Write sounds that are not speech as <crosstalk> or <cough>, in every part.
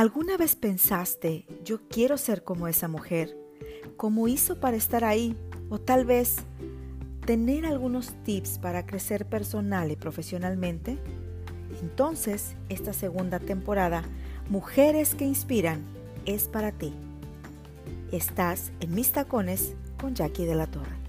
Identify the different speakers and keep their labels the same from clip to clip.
Speaker 1: ¿Alguna vez pensaste, yo quiero ser como esa mujer? ¿Cómo hizo para estar ahí? O tal vez tener algunos tips para crecer personal y profesionalmente? Entonces, esta segunda temporada, Mujeres que Inspiran, es para ti. Estás en Mis Tacones con Jackie de la Torre.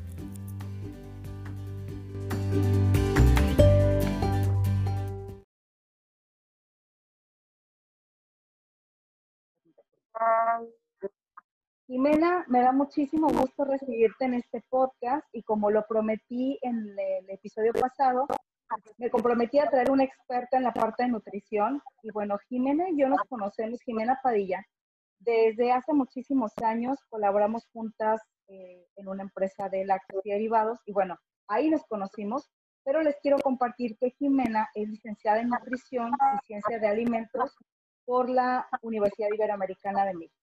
Speaker 2: Jimena, me da muchísimo gusto recibirte en este podcast y como lo prometí en el episodio pasado, me comprometí a traer una experta en la parte de nutrición. Y bueno, Jimena y yo nos conocemos, Jimena Padilla. Desde hace muchísimos años colaboramos juntas eh, en una empresa de lácteos y derivados. Y bueno, ahí nos conocimos, pero les quiero compartir que Jimena es licenciada en nutrición y ciencia de alimentos por la Universidad Iberoamericana de México.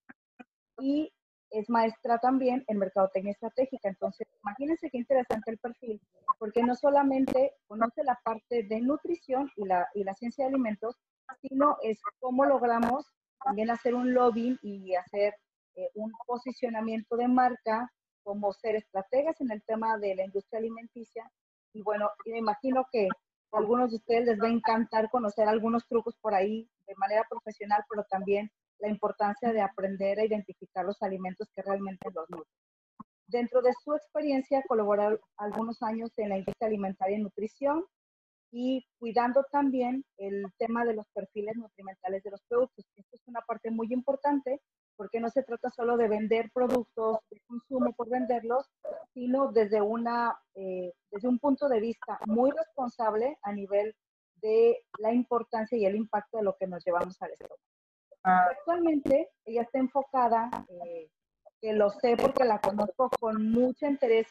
Speaker 2: Y es maestra también en Mercadotecnia Estratégica. Entonces, imagínense qué interesante el perfil, porque no solamente conoce la parte de nutrición y la, y la ciencia de alimentos, sino es cómo logramos también hacer un lobbying y hacer eh, un posicionamiento de marca, como ser estrategas en el tema de la industria alimenticia. Y bueno, me imagino que a algunos de ustedes les va a encantar conocer algunos trucos por ahí de manera profesional, pero también la importancia de aprender a identificar los alimentos que realmente los nutren. Dentro de su experiencia, colaboró algunos años en la industria alimentaria y nutrición y cuidando también el tema de los perfiles nutrimentales de los productos. Esto es una parte muy importante porque no se trata solo de vender productos de consumo por venderlos, sino desde, una, eh, desde un punto de vista muy responsable a nivel de la importancia y el impacto de lo que nos llevamos al estómago. Actualmente ella está enfocada, eh, que lo sé porque la conozco con mucha interés,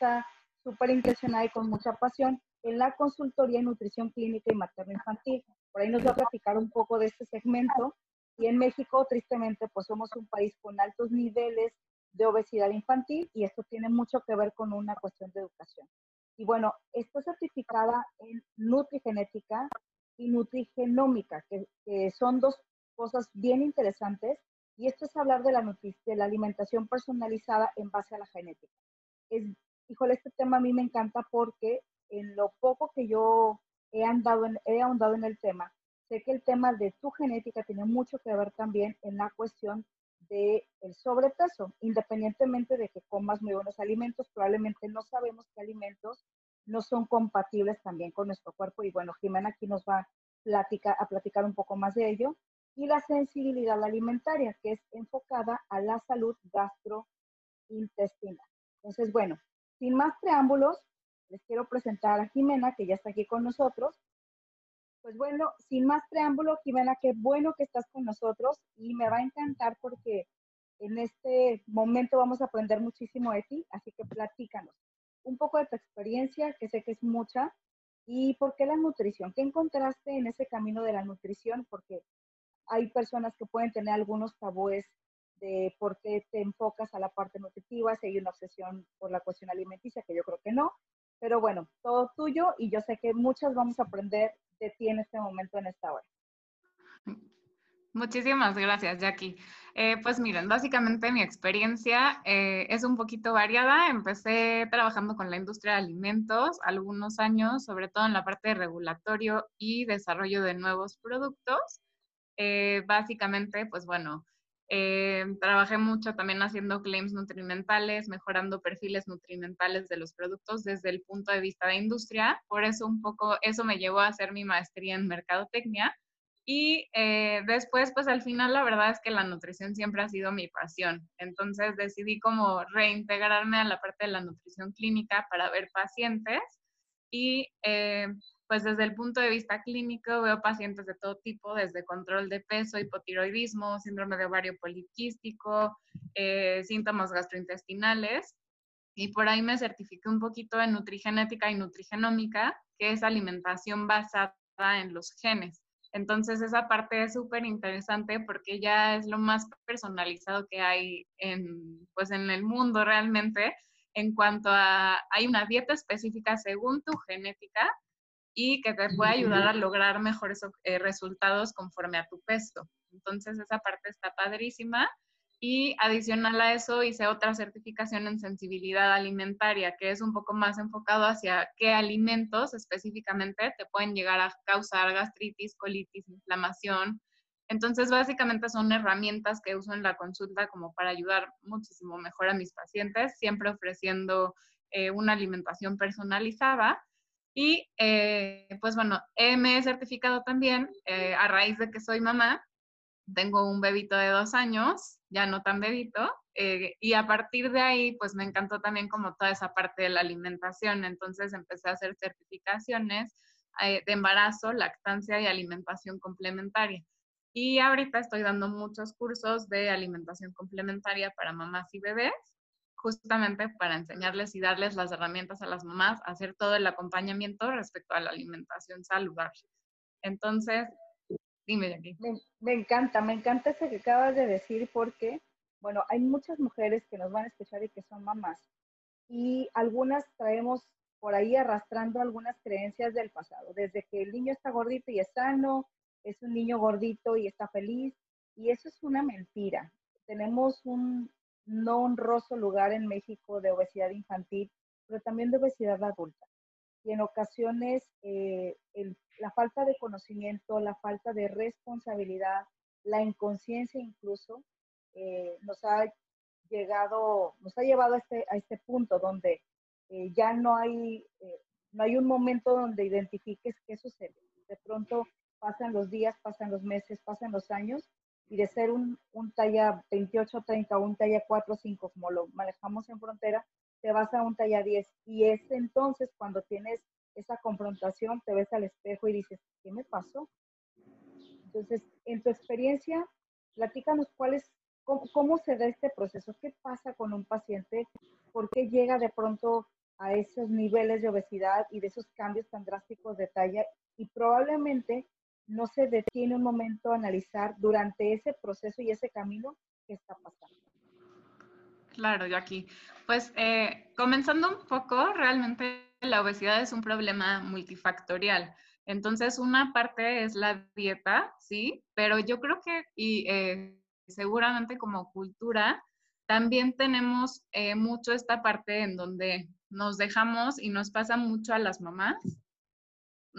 Speaker 2: súper impresionada y con mucha pasión, en la consultoría en nutrición clínica y materno-infantil. Por ahí nos va a platicar un poco de este segmento. Y en México, tristemente, pues somos un país con altos niveles de obesidad infantil y esto tiene mucho que ver con una cuestión de educación. Y bueno, está certificada en nutrigenética y nutrigenómica, que, que son dos cosas bien interesantes y esto es hablar de la, de la alimentación personalizada en base a la genética. Es, híjole, este tema a mí me encanta porque en lo poco que yo he andado en, he ahondado en el tema, sé que el tema de tu genética tiene mucho que ver también en la cuestión del el sobrepeso, independientemente de que comas muy buenos alimentos, probablemente no sabemos qué alimentos no son compatibles también con nuestro cuerpo. Y bueno, Jimena aquí nos va a platicar, a platicar un poco más de ello y la sensibilidad alimentaria, que es enfocada a la salud gastrointestinal. Entonces, bueno, sin más preámbulos, les quiero presentar a Jimena, que ya está aquí con nosotros. Pues bueno, sin más preámbulo, Jimena, qué bueno que estás con nosotros y me va a encantar porque en este momento vamos a aprender muchísimo de ti, así que platícanos un poco de tu experiencia, que sé que es mucha, y por qué la nutrición. ¿Qué encontraste en ese camino de la nutrición? Porque hay personas que pueden tener algunos tabúes de por qué te enfocas a la parte nutritiva, si hay una obsesión por la cuestión alimenticia, que yo creo que no. Pero bueno, todo tuyo y yo sé que muchas vamos a aprender de ti en este momento, en esta hora.
Speaker 3: Muchísimas gracias, Jackie. Eh, pues miren, básicamente mi experiencia eh, es un poquito variada. Empecé trabajando con la industria de alimentos algunos años, sobre todo en la parte de regulatorio y desarrollo de nuevos productos. Eh, básicamente, pues bueno, eh, trabajé mucho también haciendo claims nutrimentales, mejorando perfiles nutrimentales de los productos desde el punto de vista de industria. Por eso un poco, eso me llevó a hacer mi maestría en mercadotecnia. Y eh, después, pues al final, la verdad es que la nutrición siempre ha sido mi pasión. Entonces decidí como reintegrarme a la parte de la nutrición clínica para ver pacientes y pues desde el punto de vista clínico veo pacientes de todo tipo, desde control de peso, hipotiroidismo, síndrome de ovario poliquístico, eh, síntomas gastrointestinales. Y por ahí me certifiqué un poquito en nutrigenética y nutrigenómica, que es alimentación basada en los genes. Entonces esa parte es súper interesante porque ya es lo más personalizado que hay en, pues en el mundo realmente en cuanto a, hay una dieta específica según tu genética y que te puede ayudar a lograr mejores eh, resultados conforme a tu peso. Entonces, esa parte está padrísima. Y adicional a eso, hice otra certificación en sensibilidad alimentaria, que es un poco más enfocado hacia qué alimentos específicamente te pueden llegar a causar gastritis, colitis, inflamación. Entonces, básicamente son herramientas que uso en la consulta como para ayudar muchísimo mejor a mis pacientes, siempre ofreciendo eh, una alimentación personalizada. Y eh, pues bueno, me he certificado también eh, a raíz de que soy mamá. Tengo un bebito de dos años, ya no tan bebito, y a partir de ahí pues me encantó también como toda esa parte de la alimentación. Entonces empecé a hacer certificaciones de embarazo, lactancia y alimentación complementaria. Y ahorita estoy dando muchos cursos de alimentación complementaria para mamás y bebés justamente para enseñarles y darles las herramientas a las mamás a hacer todo el acompañamiento respecto a la alimentación saludable. Entonces, dime, Jackie.
Speaker 2: Me, me encanta, me encanta eso que acabas de decir porque, bueno, hay muchas mujeres que nos van a escuchar y que son mamás y algunas traemos por ahí arrastrando algunas creencias del pasado, desde que el niño está gordito y es sano, es un niño gordito y está feliz, y eso es una mentira. Tenemos un, no honroso lugar en México de obesidad infantil, pero también de obesidad adulta. Y en ocasiones eh, la falta de conocimiento, la falta de responsabilidad, la inconsciencia incluso, eh, nos ha llegado, nos ha llevado a este, este punto donde eh, ya no hay, no hay un momento donde identifiques qué sucede. De pronto pasan los días, pasan los meses, pasan los años y de ser un, un talla 28, 30 o un talla 4, 5, como lo manejamos en frontera, te vas a un talla 10. Y es entonces cuando tienes esa confrontación, te ves al espejo y dices, ¿qué me pasó? Entonces, en tu experiencia, platícanos cuál es, cómo, cómo se da este proceso, qué pasa con un paciente, por qué llega de pronto a esos niveles de obesidad y de esos cambios tan drásticos de talla y probablemente no se detiene un momento a analizar durante ese proceso y ese camino qué está pasando.
Speaker 3: Claro, Jackie. Pues eh, comenzando un poco, realmente la obesidad es un problema multifactorial. Entonces, una parte es la dieta, sí, pero yo creo que, y eh, seguramente como cultura, también tenemos eh, mucho esta parte en donde nos dejamos y nos pasa mucho a las mamás,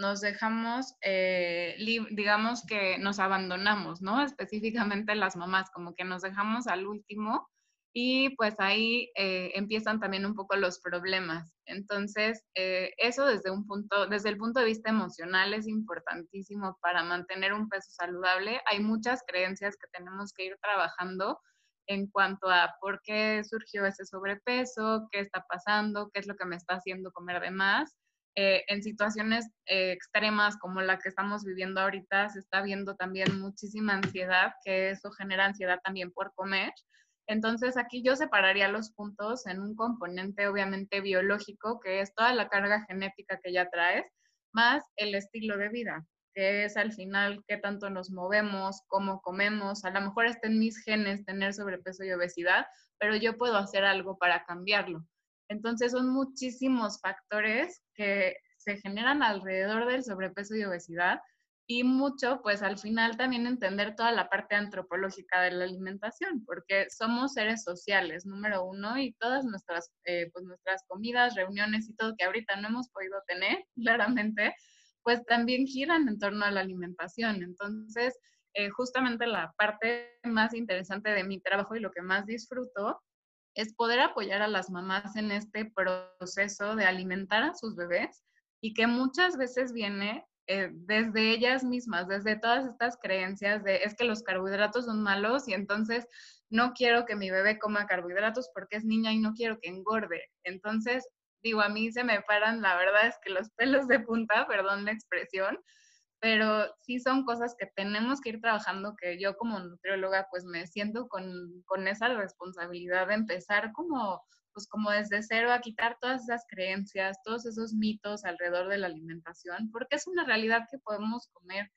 Speaker 3: nos dejamos, eh, digamos que nos abandonamos, ¿no? Específicamente las mamás, como que nos dejamos al último y pues ahí eh, empiezan también un poco los problemas. Entonces, eh, eso desde un punto, desde el punto de vista emocional es importantísimo para mantener un peso saludable. Hay muchas creencias que tenemos que ir trabajando en cuanto a por qué surgió ese sobrepeso, qué está pasando, qué es lo que me está haciendo comer de más eh, en situaciones eh, extremas como la que estamos viviendo ahorita, se está viendo también muchísima ansiedad, que eso genera ansiedad también por comer. Entonces aquí yo separaría los puntos en un componente obviamente biológico, que es toda la carga genética que ya traes, más el estilo de vida, que es al final qué tanto nos movemos, cómo comemos. A lo mejor está en mis genes tener sobrepeso y obesidad, pero yo puedo hacer algo para cambiarlo. Entonces son muchísimos factores que se generan alrededor del sobrepeso y obesidad y mucho, pues al final también entender toda la parte antropológica de la alimentación, porque somos seres sociales, número uno, y todas nuestras, eh, pues nuestras comidas, reuniones y todo que ahorita no hemos podido tener, <laughs> claramente, pues también giran en torno a la alimentación. Entonces, eh, justamente la parte más interesante de mi trabajo y lo que más disfruto es poder apoyar a las mamás en este proceso de alimentar a sus bebés y que muchas veces viene eh, desde ellas mismas, desde todas estas creencias de es que los carbohidratos son malos y entonces no quiero que mi bebé coma carbohidratos porque es niña y no quiero que engorde. Entonces, digo, a mí se me paran, la verdad es que los pelos de punta, perdón la expresión, pero sí son cosas que tenemos que ir trabajando, que yo como nutrióloga pues me siento con, con, esa responsabilidad de empezar como, pues como desde cero a quitar todas esas creencias, todos esos mitos alrededor de la alimentación, porque es una realidad que podemos comer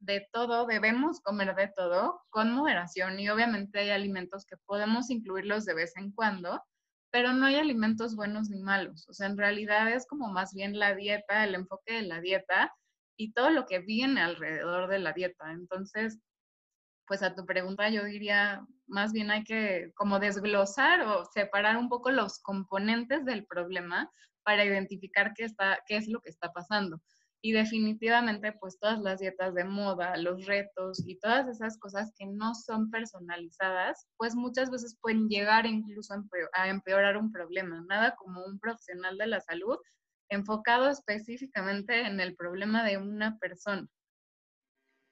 Speaker 3: de todo, debemos comer de todo con moderación y obviamente hay alimentos que podemos incluirlos de vez en cuando, pero no hay alimentos buenos ni malos. O sea, en realidad es como más bien la dieta, el enfoque de la dieta y todo lo que viene alrededor de la dieta. Entonces, pues a tu pregunta yo diría, más bien hay que como desglosar o separar un poco los componentes del problema para identificar qué, está, qué es lo que está pasando. Y definitivamente, pues todas las dietas de moda, los retos y todas esas cosas que no son personalizadas, pues muchas veces pueden llegar incluso a empeorar un problema. Nada como un profesional de la salud enfocado específicamente en el problema de una persona.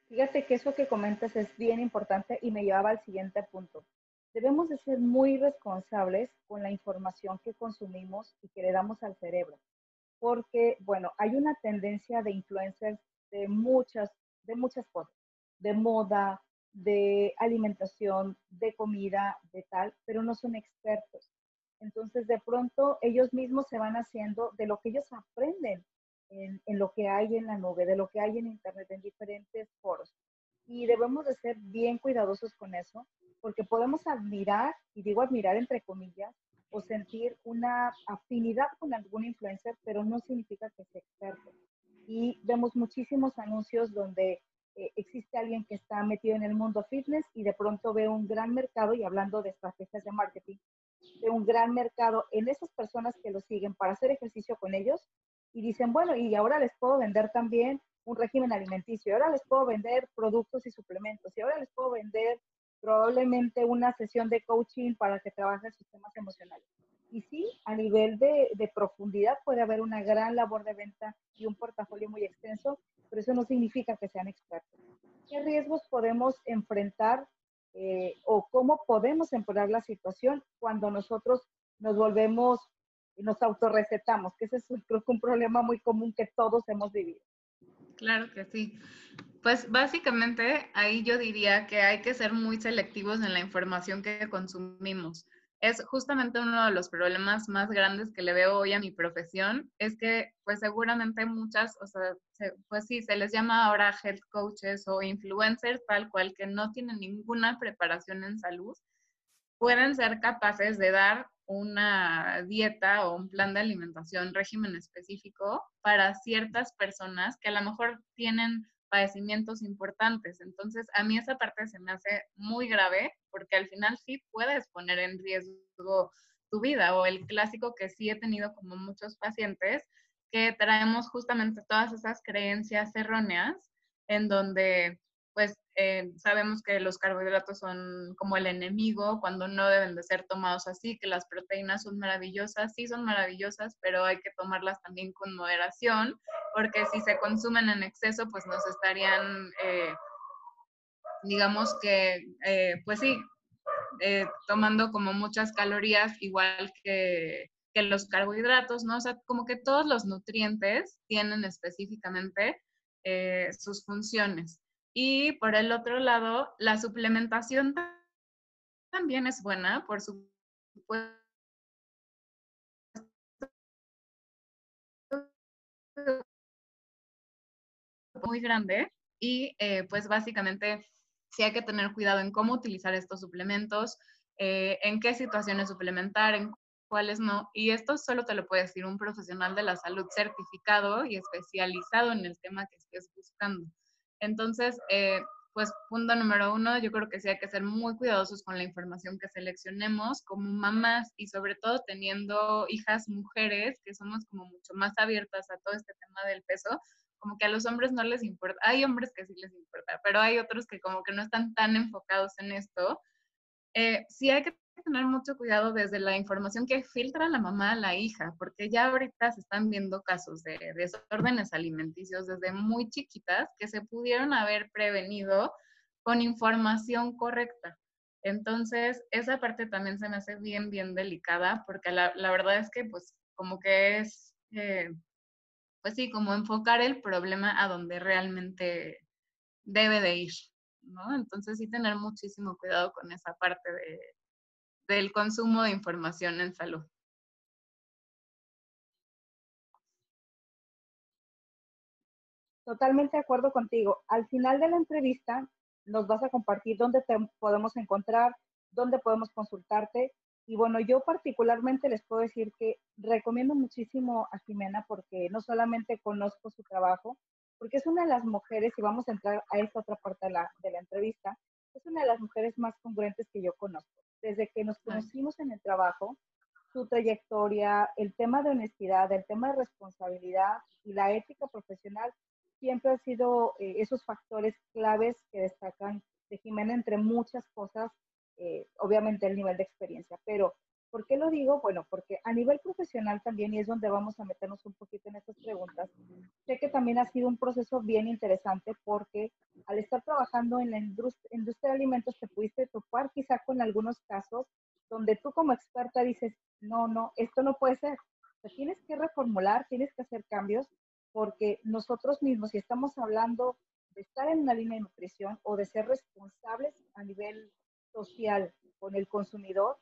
Speaker 2: Fíjate que eso que comentas es bien importante y me llevaba al siguiente punto. Debemos de ser muy responsables con la información que consumimos y que le damos al cerebro, porque, bueno, hay una tendencia de influencers de muchas, de muchas cosas, de moda, de alimentación, de comida, de tal, pero no son expertos. Entonces, de pronto, ellos mismos se van haciendo de lo que ellos aprenden en, lo que hay en la nube, de lo que hay en Internet, en diferentes foros. Y debemos de ser bien cuidadosos con eso, porque podemos admirar, y digo admirar entre comillas, o sentir una afinidad con algún influencer, pero no significa que sea experto. Y vemos muchísimos anuncios donde eh, existe alguien que está metido en el mundo fitness y de pronto ve un gran mercado, y hablando de estrategias de marketing, de un gran mercado en esas personas que lo siguen para hacer ejercicio con ellos y dicen, bueno, y ahora les puedo vender también un régimen alimenticio, y ahora les puedo vender productos y suplementos, y ahora les puedo vender probablemente una sesión de coaching para que trabajen sistemas emocionales. Y sí, a nivel de, de, profundidad puede haber una gran labor de venta y un portafolio muy extenso, pero eso no significa que sean expertos. ¿Qué riesgos podemos enfrentar eh, o cómo podemos empeorar la situación cuando nosotros nos volvemos y nos autorrecetamos, que ese es <laughs> creo que un problema muy común que todos hemos vivido.
Speaker 3: Claro que sí. Pues básicamente ahí yo diría que hay que ser muy selectivos en la información que consumimos. Es justamente uno de los problemas más grandes que le veo hoy a mi profesión, es que pues seguramente muchas, o sea, pues sí, se les llama ahora health coaches o influencers tal cual que no tienen ninguna preparación en salud, pueden ser capaces de dar una dieta o un plan de alimentación, régimen específico para ciertas personas que a lo mejor tienen padecimientos importantes. Entonces, a mí esa parte se me hace muy grave porque al final sí puedes poner en riesgo tu vida o el clásico que sí he tenido como muchos pacientes que traemos justamente todas esas creencias erróneas en donde pues eh, sabemos que los carbohidratos son como el enemigo cuando no deben de ser tomados así, que las proteínas son maravillosas, sí son maravillosas, pero hay que tomarlas también con moderación, porque si se consumen en exceso, pues nos estarían, eh, digamos que, eh, pues sí, tomando como muchas calorías, igual que, que los carbohidratos, ¿no? O sea, como que todos los nutrientes tienen específicamente sus funciones. Y por el otro lado, la suplementación también es buena, por supuesto. Muy grande y eh, pues básicamente sí hay que tener cuidado en cómo utilizar estos suplementos, eh, en qué situaciones suplementar, en cuáles no. Y esto solo te lo puede decir un profesional de la salud certificado y especializado en el tema que estés buscando. Entonces, eh, pues punto número uno, yo creo que sí hay que ser muy cuidadosos con la información que seleccionemos como mamás y sobre todo teniendo hijas mujeres que somos como mucho más abiertas a todo este tema del peso, como que a los hombres no les importa, hay hombres que sí les importa, pero hay otros que como que no están tan enfocados en esto. Eh, sí hay que tener mucho cuidado desde la información que filtra la mamá a la hija, porque ya ahorita se están viendo casos de desórdenes alimenticios desde muy chiquitas que se pudieron haber prevenido con información correcta. Entonces, esa parte también se me hace bien, bien delicada, porque la, la verdad es que, pues, como que es, eh, pues sí, como enfocar el problema a donde realmente debe de ir, ¿no? Entonces, sí tener muchísimo cuidado con esa parte de, del consumo de información en salud.
Speaker 2: Totalmente de acuerdo contigo. Al final de la entrevista nos vas a compartir dónde te podemos encontrar, dónde podemos consultarte Y bueno, yo particularmente les puedo decir que recomiendo muchísimo a Jimena porque no solamente conozco su trabajo, porque es una de las mujeres, y vamos a entrar a esta otra parte de la, de la entrevista, es una de las mujeres más congruentes que yo conozco. Desde que nos conocimos en el trabajo, su trayectoria, el tema de honestidad, el tema de responsabilidad y la ética profesional siempre han sido eh, esos factores claves que destacan de Jimena entre muchas cosas eh, obviamente el nivel de experiencia. Pero, ¿por qué lo digo? Bueno, porque a nivel profesional también, y es donde vamos a meternos un poquito en estas preguntas, sé que también ha sido un proceso bien interesante porque al estar trabajando en la industria, de alimentos te pudiste topar quizá con algunos casos donde tú como experta dices, no, no, esto no puede ser. O tienes que reformular, tienes que hacer cambios porque nosotros mismos, si estamos hablando de estar en una línea de nutrición o de ser responsables a nivel social con el consumidor,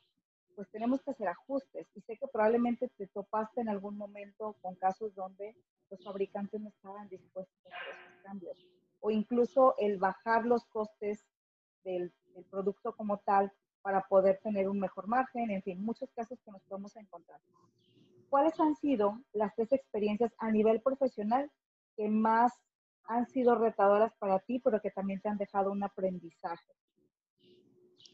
Speaker 2: pues tenemos que hacer ajustes. Y sé que probablemente te topaste en algún momento con casos donde los fabricantes no estaban dispuestos a hacer esos cambios. O incluso el bajar los costes del, producto como tal para poder tener un mejor margen, en fin, muchos casos que nos podemos encontrar. ¿Cuáles han sido las tres experiencias a nivel profesional que más han sido retadoras para ti, pero que también te han dejado un aprendizaje?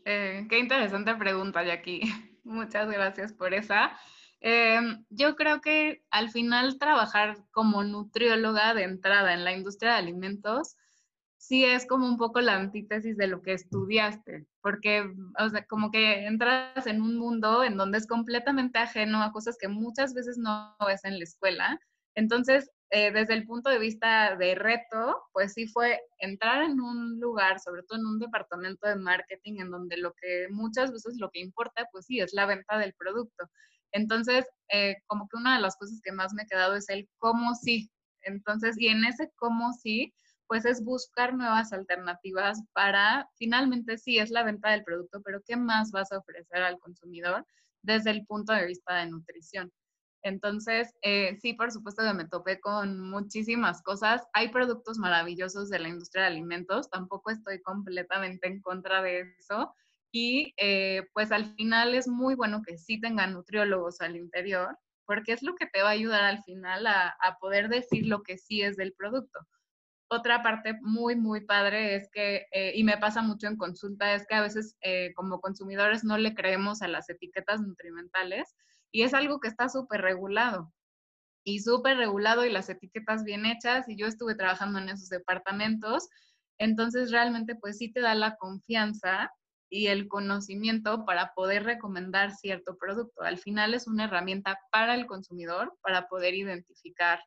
Speaker 3: Eh, qué interesante pregunta, Jackie. <laughs> Muchas gracias por esa. Em, yo creo que al final trabajar como nutrióloga de entrada en la industria de alimentos sí es como un poco la antítesis de lo que estudiaste, porque, o sea, como que entras en un mundo en donde es completamente ajeno a cosas que muchas veces no ves en la escuela. Entonces, eh, desde el punto de vista de reto, pues sí fue entrar en un lugar, sobre todo en un departamento de marketing, en donde lo que muchas veces lo que importa, pues sí, es la venta del producto. Entonces, eh, como que una de las cosas que más me he quedado es el cómo sí. Entonces, y en ese cómo sí, pues es buscar nuevas alternativas para, finalmente sí, es la venta del producto, pero ¿qué más vas a ofrecer al consumidor desde el punto de vista de nutrición? Entonces, eh, sí, por supuesto que me topé con muchísimas cosas. Hay productos maravillosos de la industria de alimentos, tampoco estoy completamente en contra de eso. Y eh, pues al final es muy bueno que sí tengan nutriólogos al interior, porque es lo que te va a ayudar al final a, poder decir lo que sí es del producto. Otra parte muy, muy padre es que, eh, y me pasa mucho en consulta, es que a veces como consumidores no le creemos a las etiquetas nutrimentales y es algo que está súper regulado y súper regulado y las etiquetas bien hechas y yo estuve trabajando en esos departamentos, entonces realmente pues sí te da la confianza y el conocimiento para poder recomendar cierto producto. Al final es una herramienta para el consumidor para poder identificar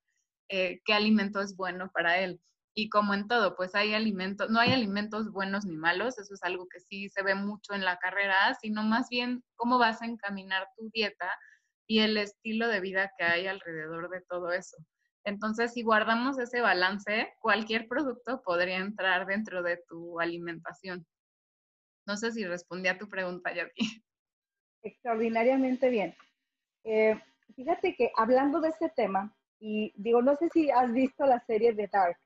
Speaker 3: eh, qué alimento es bueno para él. Y como en todo, pues hay alimentos, no hay alimentos buenos ni malos, eso es algo que sí se ve mucho en la carrera, sino más bien cómo vas a encaminar tu dieta y el estilo de vida que hay alrededor de todo eso. Entonces, si guardamos ese balance, cualquier producto podría entrar dentro de tu alimentación. No sé si respondí a tu pregunta, Yati.
Speaker 2: Extraordinariamente bien. Eh, fíjate que hablando de ese tema, y digo, no sé si has visto la serie de Dark,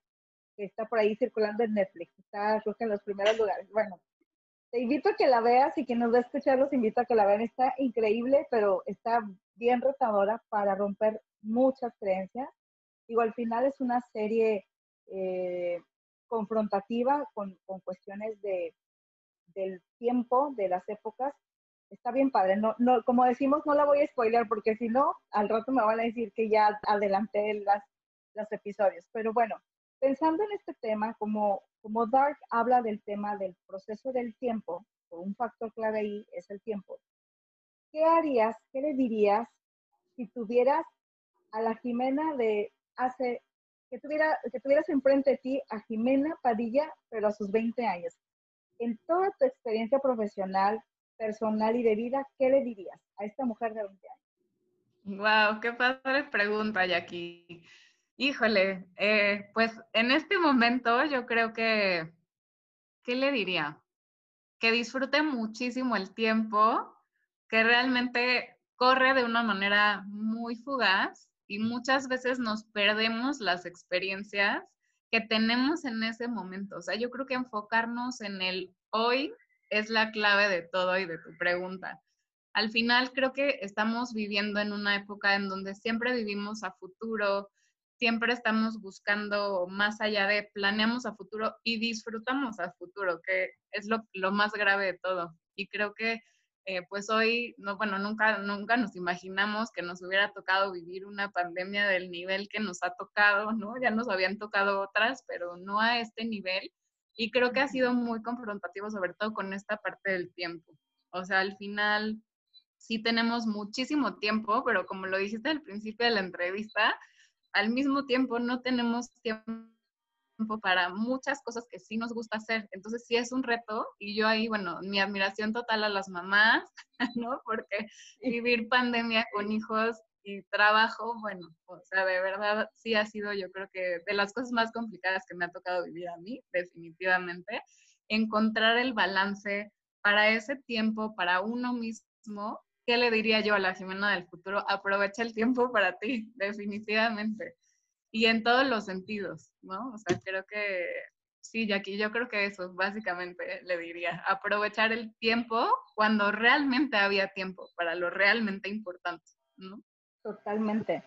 Speaker 2: que está por ahí circulando en Netflix, está creo que en los primeros lugares. Bueno, te invito a que la veas y quien nos va a escuchar los invito a que la vean. Está increíble, pero está bien retadora para romper muchas creencias. Digo, al final es una serie eh, confrontativa con, con cuestiones de, del tiempo, de las épocas. Está bien padre. No, no, como decimos, no la voy a spoiler porque si no, al rato me van a decir que ya adelanté las, los episodios. Pero bueno, pensando en este tema, como, como Dark habla del tema del proceso del tiempo, un factor clave ahí es el tiempo. ¿Qué harías, qué le dirías si tuvieras a la Jimena de hace, que, tuviera, que tuvieras enfrente de ti a Jimena Padilla, pero a sus 20 años? En toda tu experiencia profesional, personal y de vida, ¿qué le dirías a esta mujer de 20 años?
Speaker 3: Wow, qué padre pregunta, Jackie. Híjole, eh, pues en este momento yo creo que, ¿qué le diría? Que disfrute muchísimo el tiempo, que realmente corre de una manera muy fugaz y muchas veces nos perdemos las experiencias que tenemos en ese momento. O sea, yo creo que enfocarnos en el hoy es la clave de todo y de tu pregunta. al final creo que estamos viviendo en una época en donde siempre vivimos a futuro, siempre estamos buscando más allá de planeamos a futuro y disfrutamos a futuro, que es lo, lo más grave de todo. Y creo que eh, pues hoy, no, bueno, nunca, nunca nos imaginamos que nos hubiera tocado vivir una pandemia del nivel que nos ha tocado, ¿no? Ya nos habían tocado otras, pero no a este nivel. Y creo que ha sido muy confrontativo, sobre todo con esta parte del tiempo. O sea, al final sí tenemos muchísimo tiempo, pero como lo dijiste al principio de la entrevista, al mismo tiempo no tenemos tiempo para muchas cosas que sí nos gusta hacer. Entonces sí es un reto y yo ahí, bueno, mi admiración total a las mamás, <laughs> ¿no? Porque vivir pandemia con hijos y trabajo, bueno, o sea, de verdad sí ha sido yo creo que de las cosas más complicadas que me ha tocado vivir a mí, definitivamente, encontrar el balance para ese tiempo, para uno mismo. ¿Qué le diría yo a la Jimena del futuro? Aprovecha el tiempo para ti, <laughs> definitivamente y en todos los sentidos, ¿no? O sea, creo que sí, Jackie, yo creo que eso básicamente le diría, aprovechar el tiempo cuando realmente había tiempo para lo realmente importante, ¿no?
Speaker 2: Totalmente.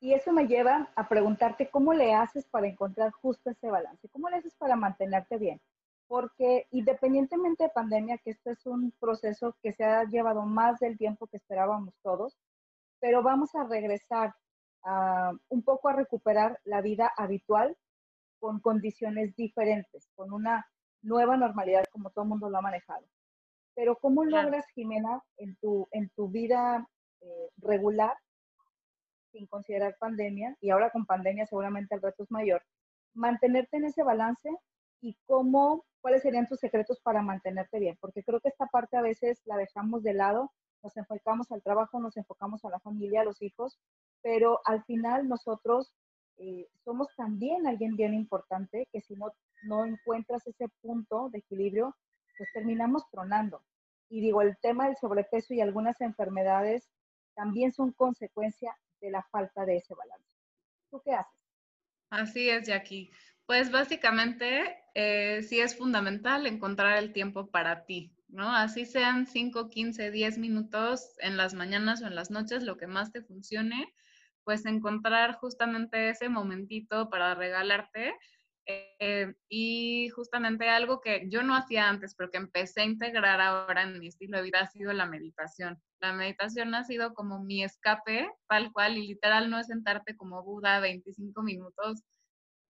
Speaker 2: Y eso me lleva a preguntarte cómo le haces para encontrar justo ese balance, cómo le haces para mantenerte bien. Porque independientemente de pandemia, que este es un proceso que se ha llevado más del tiempo que esperábamos todos, pero vamos a regresar un poco a recuperar la vida habitual con condiciones diferentes, con una nueva normalidad como todo el mundo lo ha manejado. Pero ¿cómo logras, Jimena, en tu, en tu vida eh, regular, sin considerar pandemia, y ahora con pandemia seguramente el reto es mayor, mantenerte en ese balance y cómo, cuáles serían tus secretos para mantenerte bien? Porque creo que esta parte a veces la dejamos de lado, nos enfocamos al trabajo, nos enfocamos a la familia, a los hijos, pero al final nosotros eh, somos también alguien bien importante que si no, no encuentras ese punto de equilibrio, pues terminamos tronando. Y digo, el tema del sobrepeso y algunas enfermedades también son consecuencia de la falta de ese balance. ¿Tú qué haces?
Speaker 3: Así es, Jackie. Pues básicamente eh, sí es fundamental encontrar el tiempo para ti, ¿no? Así sean 5, 15, 10 minutos en las mañanas o en las noches, lo que más te funcione, pues encontrar justamente ese momentito para regalarte. Eh, y justamente algo que yo no hacía antes, pero que empecé a integrar ahora en mi estilo de vida ha sido la meditación. La meditación ha sido como mi escape, tal cual, y literal no es sentarte como Buda 25 minutos,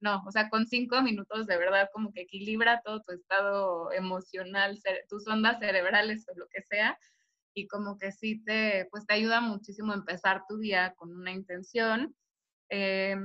Speaker 3: no, o sea, con 5 minutos de verdad como que equilibra todo tu estado emocional, tus ondas cerebrales o lo que sea, y como que sí te, pues te ayuda muchísimo a empezar tu día con una intención. Eh,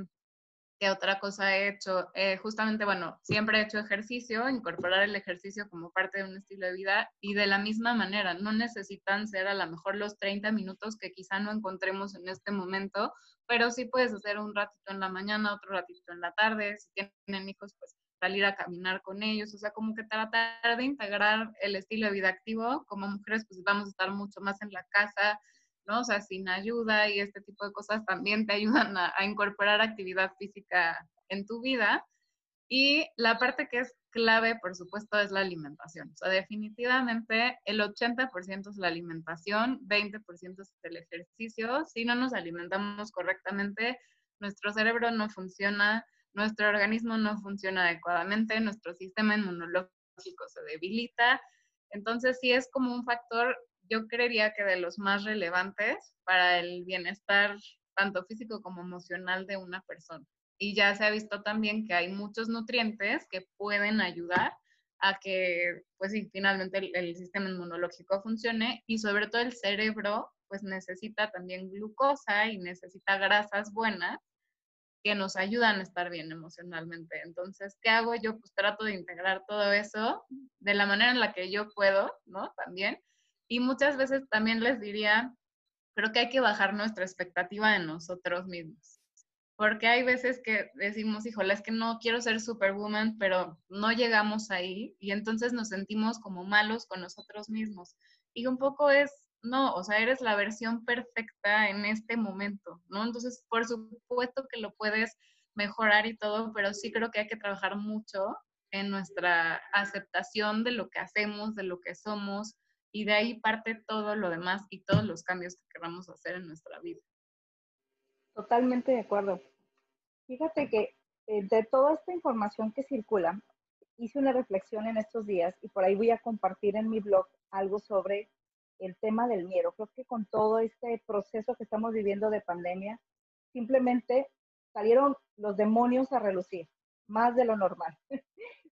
Speaker 3: ¿Qué otra cosa he hecho? Eh, justamente, bueno, siempre he hecho ejercicio, incorporar el ejercicio como parte de un estilo de vida y de la misma manera, no necesitan ser a lo mejor los 30 minutos que quizá no encontremos en este momento, pero sí puedes hacer un ratito en la mañana, otro ratito en la tarde, si tienen hijos, pues salir a caminar con ellos, o sea, como que tratar de integrar el estilo de vida activo. Como mujeres, pues vamos a estar mucho más en la casa, ¿no? O sea, sin ayuda y este tipo de cosas también te <laughs> ayudan a, incorporar actividad física en tu vida. Y la parte que es clave, por supuesto, es la alimentación. O sea, definitivamente el 80% es la alimentación, 20% es el ejercicio. Si no nos alimentamos correctamente, nuestro cerebro no funciona, nuestro organismo no funciona adecuadamente, nuestro sistema inmunológico se debilita. Entonces, sí es como un factor, yo creería que de los más relevantes para el bienestar tanto físico como emocional de una persona. Y ya se ha visto también que hay muchos nutrientes que pueden ayudar a que, pues finalmente el, el, sistema inmunológico funcione y sobre todo el cerebro, pues necesita también glucosa y necesita grasas buenas que nos ayudan a estar bien emocionalmente. Entonces, ¿qué hago yo? Pues trato de integrar todo eso de la manera en la que yo puedo, ¿no? También. Y muchas veces también les diría, creo que hay que bajar nuestra expectativa de nosotros mismos. Porque hay veces que decimos, híjole, es que no quiero ser superwoman, pero no llegamos ahí y entonces nos sentimos como malos con nosotros mismos. Y un poco es no, o sea, eres la versión perfecta en este momento, ¿no? Entonces, por supuesto que lo puedes mejorar y todo, pero sí creo que hay que trabajar mucho en nuestra aceptación de lo que hacemos, de lo que somos y de ahí parte todo lo demás y todos los cambios que queramos hacer en nuestra vida.
Speaker 2: Totalmente de acuerdo. Fíjate que eh, de toda esta información que circula, hice una reflexión en estos días y por ahí voy a compartir en mi blog algo sobre el tema del miedo. Creo que con todo este proceso que estamos viviendo de pandemia, simplemente salieron los demonios a relucir, más de lo normal, <laughs>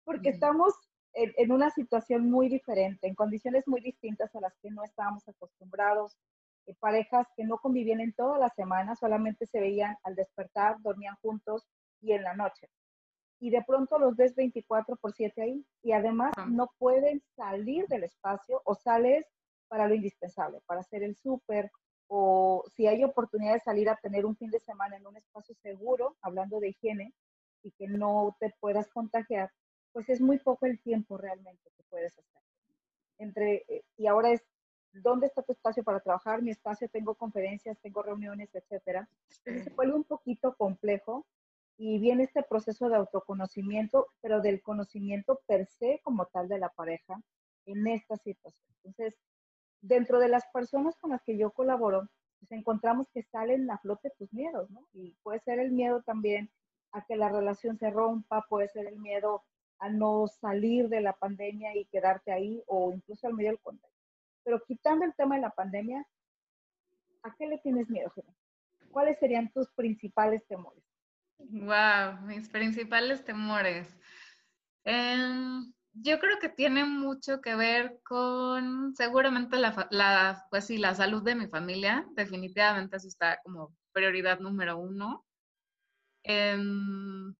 Speaker 2: porque estamos en, una situación muy diferente, en condiciones muy distintas a las que no estábamos acostumbrados, eh, parejas que no convivían en toda la semana, solamente se veían al despertar, dormían juntos y en la noche. Y de pronto los ves 24 por 7 ahí y además no pueden salir del espacio o sales para lo indispensable, para hacer el súper o si hay oportunidad de salir a tener un fin de semana en un espacio seguro, hablando de higiene, y que no te puedas contagiar, pues es muy poco el tiempo realmente que puedes hacer. Entre, eh, y ahora es, ¿dónde está tu espacio para trabajar? Mi espacio, tengo conferencias, tengo reuniones, etcétera. se vuelve un poquito complejo y viene este proceso de autoconocimiento, pero del conocimiento per se como tal de la pareja en esta situación. Entonces, dentro de las personas con las que yo colaboro, pues encontramos que salen a flote tus miedos, ¿no? Y puede ser el miedo también a que la relación se rompa, puede ser el miedo a no salir de la pandemia y quedarte ahí o incluso al medio del contagio. Pero quitando el tema de la pandemia, ¿a qué le tienes miedo, Gerardo? ¿Cuáles serían tus principales temores?
Speaker 3: Wow, mis principales temores. Em, yo creo que tiene mucho que ver con seguramente la, la, pues sí, la salud de mi familia. Definitivamente eso está como prioridad número uno. Em,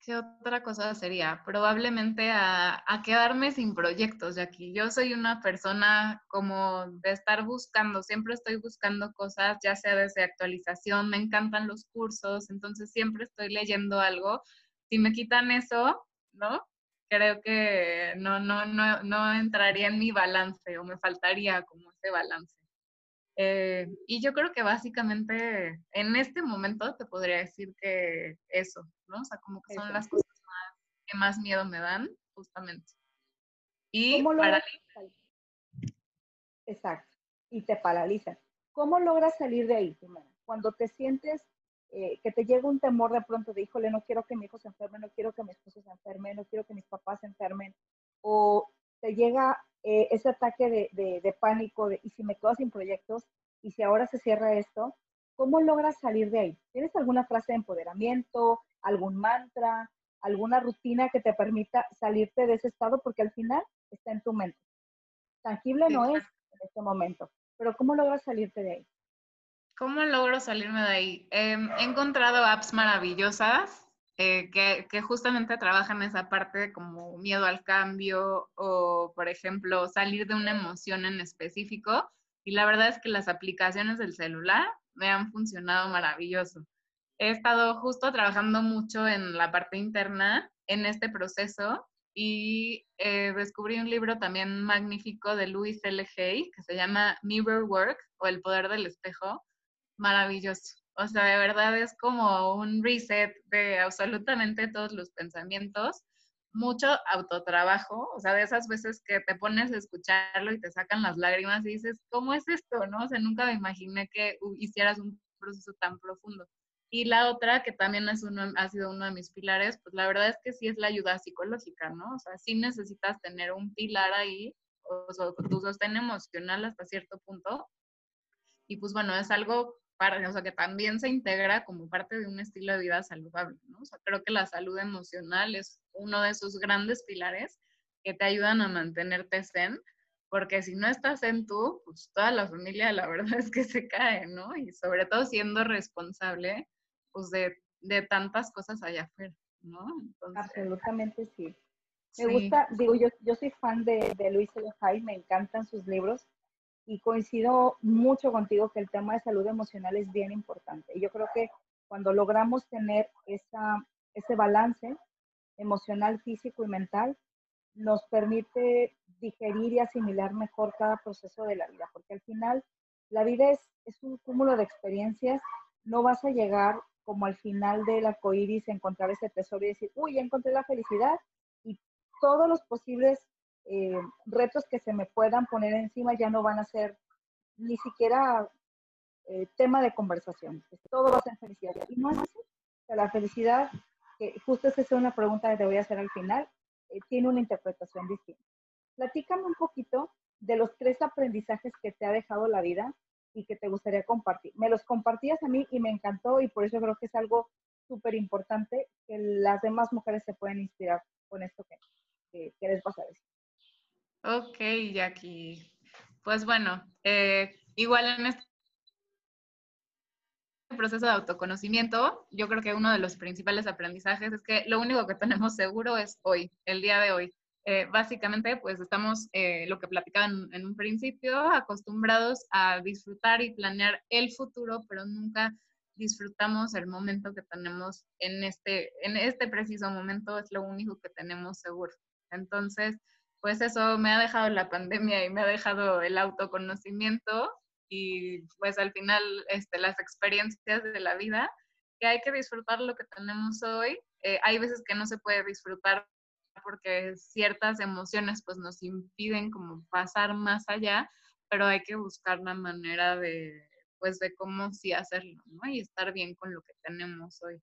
Speaker 3: ¿Qué otra cosa sería? Probablemente a, a, quedarme sin proyectos, que yo soy una persona como de estar buscando, siempre estoy buscando cosas, ya sea desde actualización, me encantan los cursos, entonces siempre estoy leyendo algo. Si me quitan eso, ¿no? Creo que no, no, no, no entraría en mi balance o me faltaría como ese balance. Eh, y yo creo que básicamente en este momento te podría decir que eso, ¿no? O sea, como que son las cosas que más miedo me dan, justamente. Y paralizan.
Speaker 2: Exacto, y te paralizan. ¿Cómo logras salir de ahí, Cuando te sientes eh, que te llega un temor de pronto de, híjole, no quiero que mi hijo se enferme, no quiero que mi esposo se enferme, no quiero que mis papás se enfermen, o te llega eh, ese ataque de, pánico de, y si me quedo sin proyectos, y si ahora se cierra esto, ¿cómo logras salir de ahí? ¿Tienes alguna frase de empoderamiento, algún mantra, alguna rutina que te permita salirte de ese estado? Porque al final está en tu mente. Tangible no es en este momento, pero ¿cómo logras salirte de ahí?
Speaker 3: ¿Cómo logro salirme de ahí? Em, he encontrado apps maravillosas eh, que, justamente trabajan esa parte como miedo al cambio o, por ejemplo, salir de una emoción en específico. Y la verdad es que las aplicaciones del celular me han funcionado maravilloso. He estado justo trabajando mucho en la parte interna en este proceso y eh, descubrí un libro también magnífico de Louis L. Hay que se llama Mirror Work o El Poder del Espejo. Maravilloso. O sea, de verdad es como un reset de absolutamente todos los pensamientos, mucho autotrabajo, o sea, de esas veces que te pones a escucharlo y te sacan las lágrimas y dices, ¿cómo es esto? ¿No? O sea, nunca me imaginé que hicieras un proceso tan profundo. Y la otra, que también es uno, ha sido uno de mis pilares, pues la verdad es que sí es la ayuda psicológica, ¿no? O sea, sí necesitas tener un pilar ahí, o sea, tu sostén emocional hasta cierto punto. Y pues bueno, es algo o sea, que también se integra como parte de un estilo de vida saludable, ¿no? O sea, creo que la salud emocional es uno de esos grandes pilares que te ayudan a mantenerte zen, porque si no estás en tú, pues toda la familia la <laughs> verdad es que se cae, ¿no? Y sobre todo siendo responsable, pues de, de tantas cosas allá afuera, ¿no?
Speaker 2: Absolutamente sí. Me gusta, digo, yo, yo soy fan de, de Luis L. me encantan sus libros y coincido mucho contigo que el tema de salud emocional es bien importante. Y yo creo que cuando logramos tener esa, ese balance emocional, físico y mental, nos permite digerir y asimilar mejor cada proceso de la vida, porque al final la vida es, es un cúmulo de experiencias, no vas a llegar como al final del arcoíris, encontrar ese tesoro y decir, uy, ya encontré la felicidad y todos los posibles eh, retos que se me puedan poner encima ya no van a ser ni siquiera eh, tema de conversación. Todo va a ser felicidad. Y no es así. la felicidad, que justo esa es una pregunta que te voy a hacer al final, eh, tiene una interpretación distinta. Platícame un poquito de los tres aprendizajes que te ha dejado la vida y que te gustaría compartir. Me los compartías a mí y me encantó y por eso creo que es algo súper importante que las demás mujeres se pueden inspirar con esto que, que, decir.
Speaker 3: Ok, Jackie. Pues bueno, eh, igual en este proceso de autoconocimiento, yo creo que uno de los principales aprendizajes es que lo único que tenemos seguro es hoy, el día de hoy. Eh, básicamente, pues estamos, eh, lo que platicaban en un principio, acostumbrados a disfrutar y planear el futuro, pero nunca disfrutamos el momento que tenemos en este, en este preciso momento, es lo único que tenemos seguro. Entonces, pues eso me ha dejado la pandemia y me ha dejado el autoconocimiento y pues al final este, las experiencias de la vida, que hay que disfrutar lo que tenemos hoy. Eh, hay veces que no se puede disfrutar porque ciertas emociones pues nos impiden como pasar más allá, pero hay que buscar la manera de pues de cómo sí hacerlo, ¿no? Y estar bien con lo que tenemos hoy.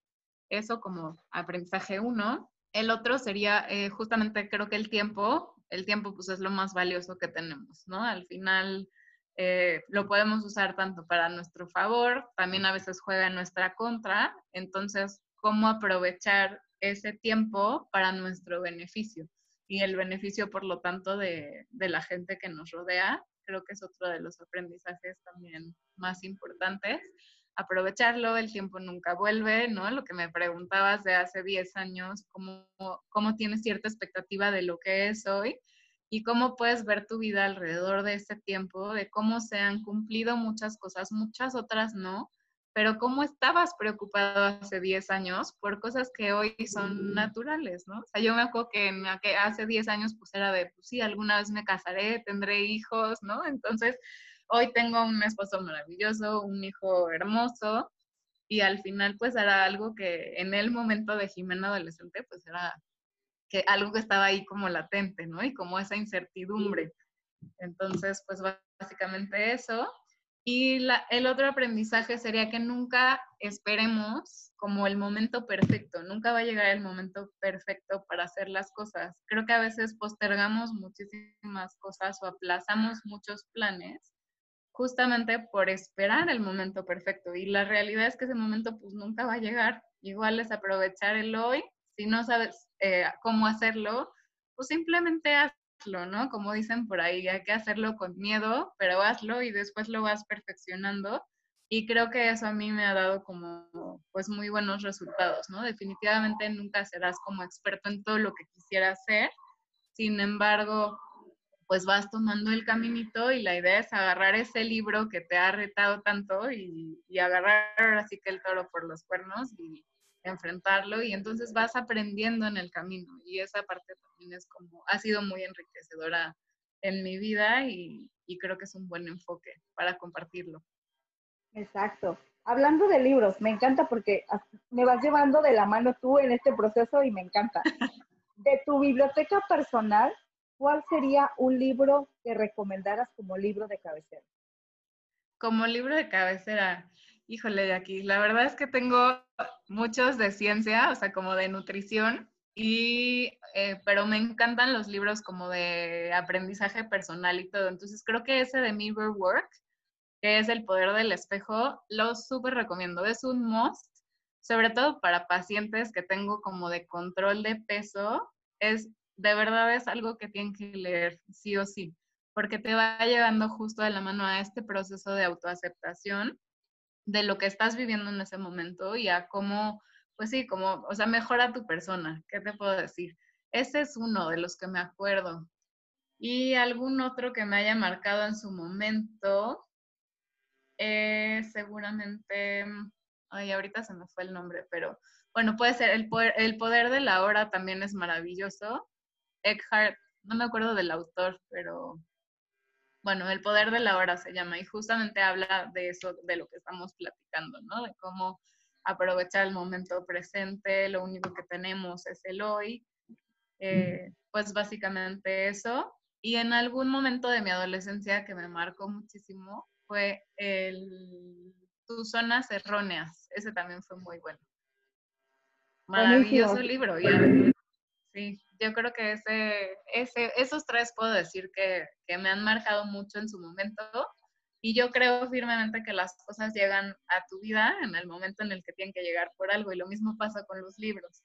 Speaker 3: Eso como aprendizaje uno. El otro sería eh, justamente creo que el tiempo, el tiempo pues es lo más valioso que tenemos, ¿no? Al final eh, lo podemos usar tanto para nuestro favor, también a veces juega en nuestra contra, entonces, ¿cómo aprovechar ese tiempo para nuestro beneficio? Y el beneficio, por lo tanto, de, de la gente que nos rodea, creo que es otro de los aprendizajes también más importantes. Aprovecharlo, el tiempo nunca vuelve, ¿no? Lo que me preguntabas de hace 10 años, cómo, cómo tienes cierta expectativa de lo que es hoy y cómo puedes ver tu vida alrededor de ese tiempo, de cómo se han cumplido muchas cosas, muchas otras no, pero cómo estabas preocupado hace 10 años por cosas que hoy son naturales, ¿no? O sea, yo me acuerdo que, hace 10 años pues era de, pues sí, alguna vez me casaré, tendré hijos, ¿no? Entonces, hoy tengo un esposo maravilloso, un hijo hermoso, y al final pues era algo que en el momento de Jimena adolescente pues era que algo que estaba ahí como latente, ¿no? Y como esa incertidumbre. Entonces, pues básicamente eso. Y la, el otro aprendizaje sería que nunca esperemos como el momento perfecto, nunca va a llegar el momento perfecto para hacer las cosas. Creo que a veces postergamos muchísimas cosas o aplazamos muchos planes justamente por esperar el momento perfecto. Y la realidad es que ese momento pues nunca va a llegar. Igual es aprovechar el hoy. Si no sabes eh, cómo hacerlo, pues simplemente hazlo, ¿no? Como dicen por ahí, hay que hacerlo con miedo, pero hazlo y después lo vas perfeccionando. Y creo que eso a mí me ha dado como, pues, muy buenos resultados, ¿no? Definitivamente nunca serás como experto en todo lo que quisieras ser. Sin embargo, pues vas tomando el caminito y la idea es agarrar ese libro que te ha retado tanto y, y agarrar así que el toro por los cuernos y, enfrentarlo y entonces vas aprendiendo en el camino y esa parte también es como, ha sido muy enriquecedora en mi vida y, creo que es un buen enfoque para compartirlo.
Speaker 2: Exacto. Hablando de libros, me encanta porque me vas llevando de la mano tú en este proceso y me encanta. <laughs> De tu biblioteca personal, ¿cuál sería un libro que recomendaras como libro de cabecera?
Speaker 3: Como libro de cabecera, Híjole, de aquí, la verdad es que tengo muchos de ciencia, o sea, como de nutrición, y, eh, pero me encantan los libros como de aprendizaje personal y todo. Entonces creo que ese de Mirror Work, que es el poder del espejo, lo súper recomiendo. Es un must, sobre todo para pacientes que tengo como de control de peso. Es, de verdad es algo que tienen que leer sí o sí, porque te va llevando justo de la mano a este proceso de autoaceptación de lo que estás viviendo en ese momento y a cómo, pues sí, como, o sea, mejora tu persona. ¿Qué te puedo decir? Ese es uno de los que me acuerdo. Y algún otro que me haya marcado en su momento, eh, seguramente, ay, ahorita se me fue el nombre, pero bueno, puede ser el poder, el poder de la hora también es maravilloso. Eckhart, no me acuerdo del autor, pero bueno, El poder de la hora se llama y justamente habla de eso, de lo que estamos platicando, ¿no? De cómo aprovechar el momento presente, lo único que tenemos es el hoy. Eh, pues básicamente eso. Y en algún momento de mi adolescencia que me marcó muchísimo fue el Tus zonas erróneas. Ese también fue muy bueno. Maravilloso libro. Sí, yo creo que ese, ese, esos tres puedo decir que, que me han marcado mucho en su momento. Y yo creo firmemente que las cosas llegan a tu vida en el momento en el que tienen que llegar por algo. Y lo mismo pasa con los libros.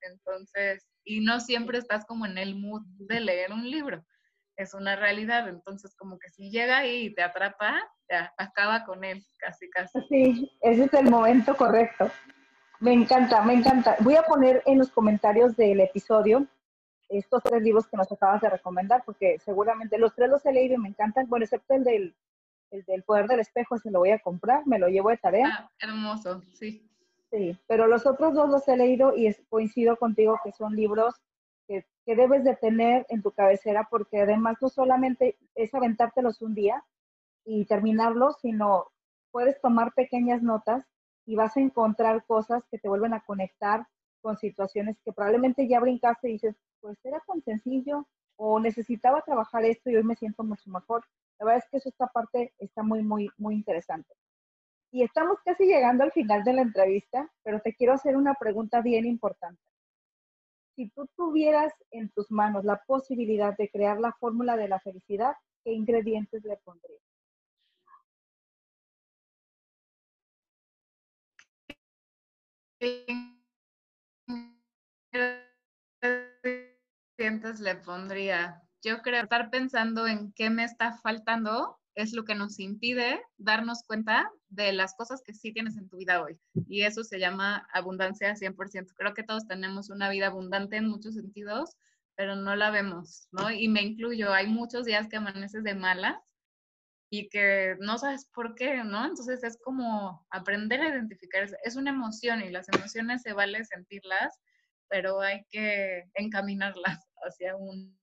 Speaker 3: Entonces, y no siempre estás como en el mood de leer un libro es una realidad. Entonces, como que si llega ahí y te atrapa, ya acaba con él, casi, casi.
Speaker 2: Sí, ese es el momento correcto. Me encanta, me encanta. Voy a poner en los comentarios del episodio estos tres libros que nos acabas de recomendar, porque seguramente los tres los he leído y me encantan, bueno, excepto el del, el del poder del espejo, se lo voy a comprar, me lo llevo de tarea.
Speaker 3: Ah, hermoso, sí.
Speaker 2: Sí, pero los otros dos los he leído y coincido contigo que son libros que, debes de tener en tu cabecera, porque además no solamente es aventártelos un día y terminarlos, sino puedes tomar pequeñas notas y vas a encontrar cosas que te vuelven a conectar con situaciones que probablemente ya brincaste y dices, pues era tan sencillo o necesitaba trabajar esto y hoy me siento mucho mejor. La verdad es que esta parte está muy, muy, muy interesante. Y estamos casi llegando al final de la entrevista, pero te quiero hacer una pregunta bien importante si tú tuvieras en tus manos la posibilidad de crear la fórmula de la felicidad, ¿qué ingredientes le pondrías? <laughs>
Speaker 3: ingredientes le pondría? Yo creo estar pensando en qué me está faltando es lo que nos impide darnos cuenta de las cosas que sí tienes en tu vida hoy. Y eso se llama abundancia 100%. Creo que todos tenemos una vida abundante en muchos sentidos, pero no la vemos, ¿no? Y me incluyo, hay muchos días que amaneces de malas y que no sabes por qué, ¿no? Entonces es como aprender a identificar, es una emoción y las emociones se vale sentirlas, pero hay que encaminarlas <laughs> hacia un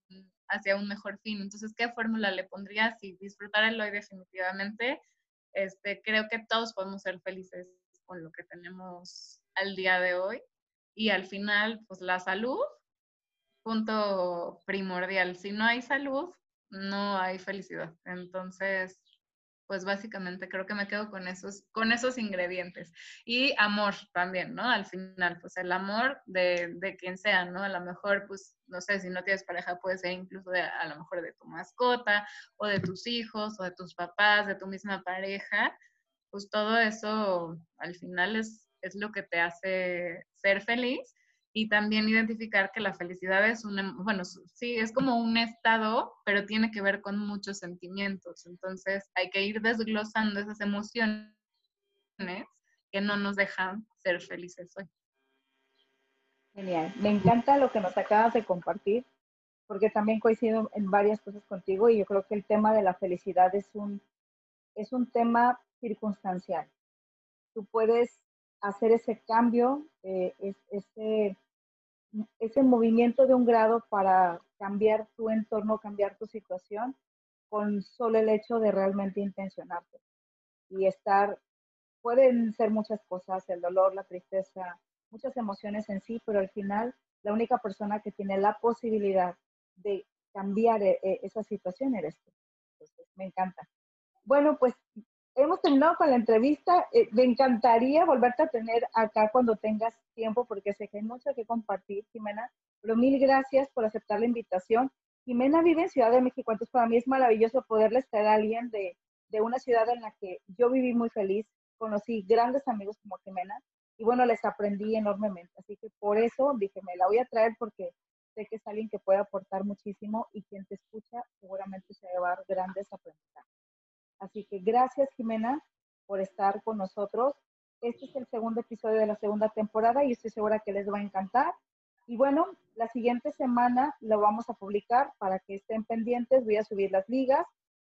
Speaker 3: hacia un mejor fin. Entonces, ¿qué fórmula le pondrías? Y disfrutar el hoy definitivamente. Este, creo que todos podemos ser felices con lo que tenemos al día de hoy. Y al final, pues la salud, punto primordial. Si no hay salud, no hay felicidad. Entonces, pues básicamente creo que me quedo con esos, con esos ingredientes. Y amor también, ¿no? Al final, pues el amor de, de quien sea, ¿no? A lo mejor, pues, no sé, si no tienes pareja, puede ser incluso de, a lo mejor de tu mascota, o de tus hijos, o de tus papás, de tu misma pareja. Pues todo eso al final es, es lo que te hace ser feliz y también identificar que la felicidad es un, em, bueno, sí, es como un estado, pero tiene que ver con muchos sentimientos. Entonces hay que ir desglosando esas emociones que no nos dejan ser felices hoy.
Speaker 2: Genial. Me encanta lo que nos acabas de compartir, porque también coincido en varias cosas contigo y yo creo que el tema de la felicidad es un, es un tema circunstancial. Tú puedes hacer ese cambio, eh, ese ese movimiento de un grado para cambiar tu entorno, cambiar tu situación, con solo el hecho de realmente intencionarte. Y estar, pueden ser muchas cosas, el dolor, la tristeza, muchas emociones en sí, pero al final la única persona que tiene la posibilidad de cambiar eh, eh, esa situación eres tú. Me encanta. Bueno, pues hemos terminado con la entrevista. Eh, me encantaría volverte a tener acá cuando tengas tiempo, porque sé que hay mucho que compartir, Jimena. Pero mil gracias por aceptar la invitación. Jimena vive en Ciudad de México, entonces para mí es maravilloso poderles traer a alguien de, de una ciudad en la que yo viví muy feliz, conocí grandes amigos como Jimena y bueno, les aprendí enormemente. Así que por eso dije, me la voy a traer porque sé que es alguien que puede aportar muchísimo y quien te escucha seguramente se va a llevar grandes aprendizajes. Así que gracias, Jimena, por estar con nosotros. Este es el segundo episodio de la segunda temporada y estoy segura que les va a encantar. Y bueno, la siguiente semana lo vamos a publicar para que estén pendientes. Voy a subir las ligas.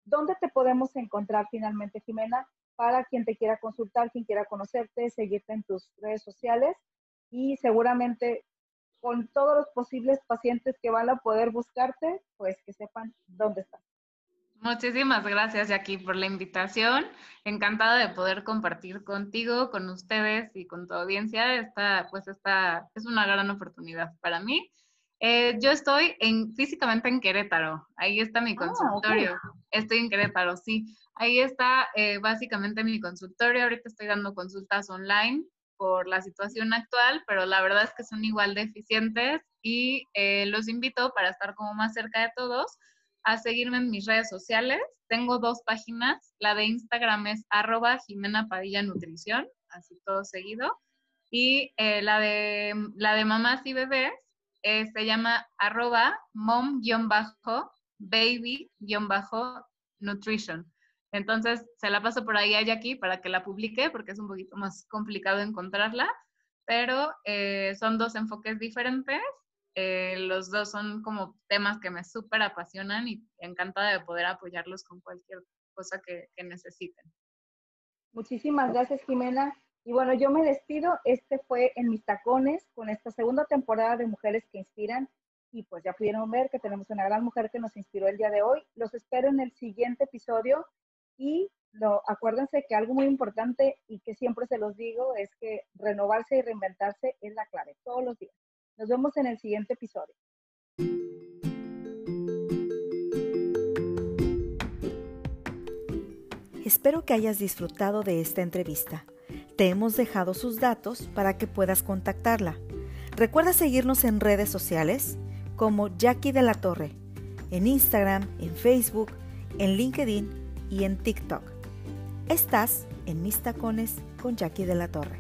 Speaker 2: ¿Dónde te podemos encontrar finalmente, Jimena? Para quien te quiera consultar, quien quiera conocerte, seguirte en tus redes sociales y seguramente con todos los posibles pacientes que van a poder buscarte, pues que sepan dónde estás.
Speaker 3: Muchísimas gracias, Jackie, por la invitación. Encantada de poder compartir contigo, con ustedes y con tu audiencia. Esta, pues esta es una gran oportunidad para mí. Eh, yo estoy en, físicamente en Querétaro. Ahí está mi ah, consultorio. Estoy en Querétaro, sí. Ahí está eh, básicamente mi consultorio. Ahorita estoy dando consultas online por la situación actual, pero la verdad es que son igual de eficientes y eh, los invito para estar como más cerca de todos a seguirme en mis redes sociales. Tengo dos páginas. La de Instagram es arroba Jimena Padilla Nutrición, así todo seguido. Y la, de, la de mamás y bebés eh, se llama arroba mom-baby-nutrition. Entonces, se la paso por ahí a Jackie para que la publique porque es un poquito más complicado encontrarla, pero eh, son dos enfoques diferentes. Eh, los dos son como temas que me súper apasionan y encantada de poder apoyarlos con cualquier cosa que necesiten.
Speaker 2: Muchísimas gracias, Jimena. Y bueno, yo me despido. Este fue En Mis Tacones con esta segunda temporada de Mujeres que Inspiran. Y pues ya pudieron ver que tenemos una gran mujer que nos inspiró el día de hoy. Los espero en el siguiente episodio. Y lo, acuérdense que algo muy importante y que siempre se los digo es que renovarse y reinventarse es la clave todos los días. Nos vemos en el siguiente episodio.
Speaker 1: Espero que hayas disfrutado de esta entrevista. Te hemos dejado sus datos para que puedas contactarla. Recuerda seguirnos en redes sociales como Jackie de la Torre, en Instagram, en Facebook, en LinkedIn y en TikTok. Estás en Mis Tacones con Jackie de la Torre.